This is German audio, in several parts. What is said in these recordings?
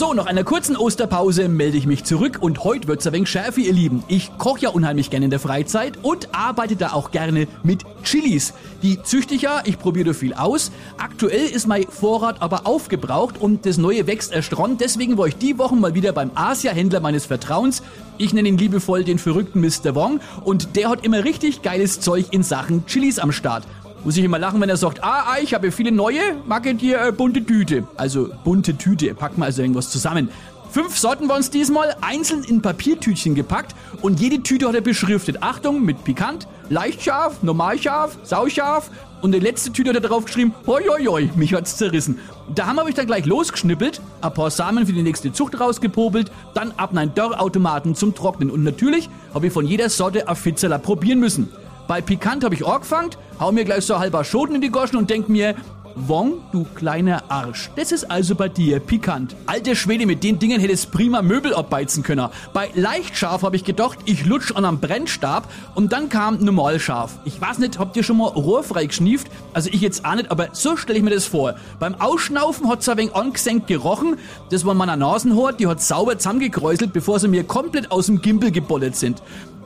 So, nach einer kurzen Osterpause melde ich mich zurück und heute wird's ein wenig schärfer, ihr Lieben. Ich koche ja unheimlich gerne in der Freizeit und arbeite da auch gerne mit Chilis. Die züchte ich ja, ich probiere da viel aus. Aktuell ist mein Vorrat aber aufgebraucht und das neue wächst erst ran. Deswegen war ich die Woche mal wieder beim Asia-Händler meines Vertrauens. Ich nenne ihn liebevoll den verrückten Mr. Wong und der hat immer richtig geiles Zeug in Sachen Chilis am Start. Muss ich immer lachen, wenn er sagt, ah, ah ich habe viele neue, mag ich dir äh, bunte Tüte. Also bunte Tüte, packen wir also irgendwas zusammen. Fünf Sorten waren es diesmal, einzeln in Papiertütchen gepackt und jede Tüte hat er beschriftet. Achtung, mit pikant, leicht scharf, normal scharf, sauscharf und die letzte Tüte hat er drauf geschrieben, hoi hoi hoi, mich hat's zerrissen. Da habe ich dann gleich losgeschnippelt, ein paar Samen für die nächste Zucht rausgepobelt, dann ab in einen Dörrautomaten zum Trocknen und natürlich habe ich von jeder Sorte ein Fitzeler probieren müssen. Bei Pikant habe ich angefangen, hau mir gleich so halber Schoten in die Goschen und denk mir, Wong, du kleiner Arsch. Das ist also bei dir pikant. Alter Schwede, mit den Dingen hättest prima Möbel abbeizen können. Bei leicht scharf habe ich gedacht, ich lutsch an einem Brennstab und dann kam normal scharf. Ich weiß nicht, habt ihr schon mal rohrfrei geschnieft? Also ich jetzt auch nicht, aber so stelle ich mir das vor. Beim Ausschnaufen hat's ein wenig angesenkt gerochen. Das war meiner Nasenhort, die hat sauber zusammengekräuselt, bevor sie mir komplett aus dem Gimbel gebollert sind.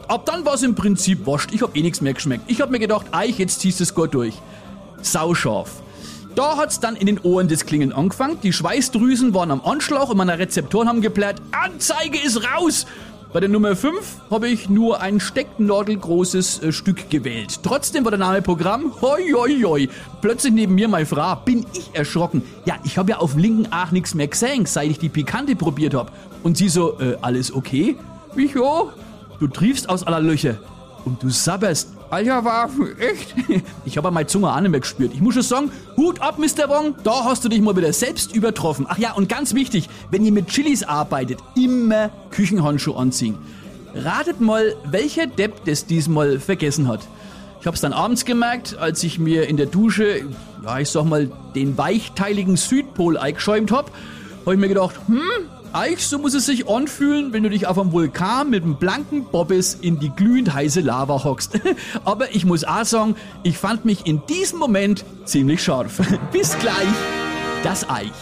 Ab dann war es im Prinzip wascht. Ich hab eh nichts mehr geschmeckt. Ich hab mir gedacht, eich, jetzt ziehst du es gut durch. Sauscharf. Da hat's dann in den Ohren des Klingen angefangen. Die Schweißdrüsen waren am Anschlag und meine Rezeptoren haben geplärt, Anzeige ist raus! Bei der Nummer 5 habe ich nur ein stecknadelgroßes äh, Stück gewählt. Trotzdem war der Name Programm. Hoi, hoi, hoi. Plötzlich neben mir meine Frau. Bin ich erschrocken. Ja, ich habe ja auf dem linken Ach nichts mehr gesehen, seit ich die Pikante probiert habe. Und sie so, äh, alles okay? Ich, ja, Du triefst aus aller Löcher und du sabberst. Alter Waffe, echt? Ich habe meine Zunge auch nicht mehr gespürt. Ich muss schon sagen, Hut ab, Mr. Wong, da hast du dich mal wieder selbst übertroffen. Ach ja, und ganz wichtig, wenn ihr mit Chilis arbeitet, immer Küchenhandschuhe anziehen. Ratet mal, welcher Depp das diesmal vergessen hat. Ich habe es dann abends gemerkt, als ich mir in der Dusche, ja, ich sag mal, den weichteiligen Südpol eingeschäumt habe. Habe ich mir gedacht, hm, Eich, so muss es sich anfühlen, wenn du dich auf einem Vulkan mit einem blanken Bobbes in die glühend heiße Lava hockst. Aber ich muss auch sagen, ich fand mich in diesem Moment ziemlich scharf. Bis gleich, das Eich.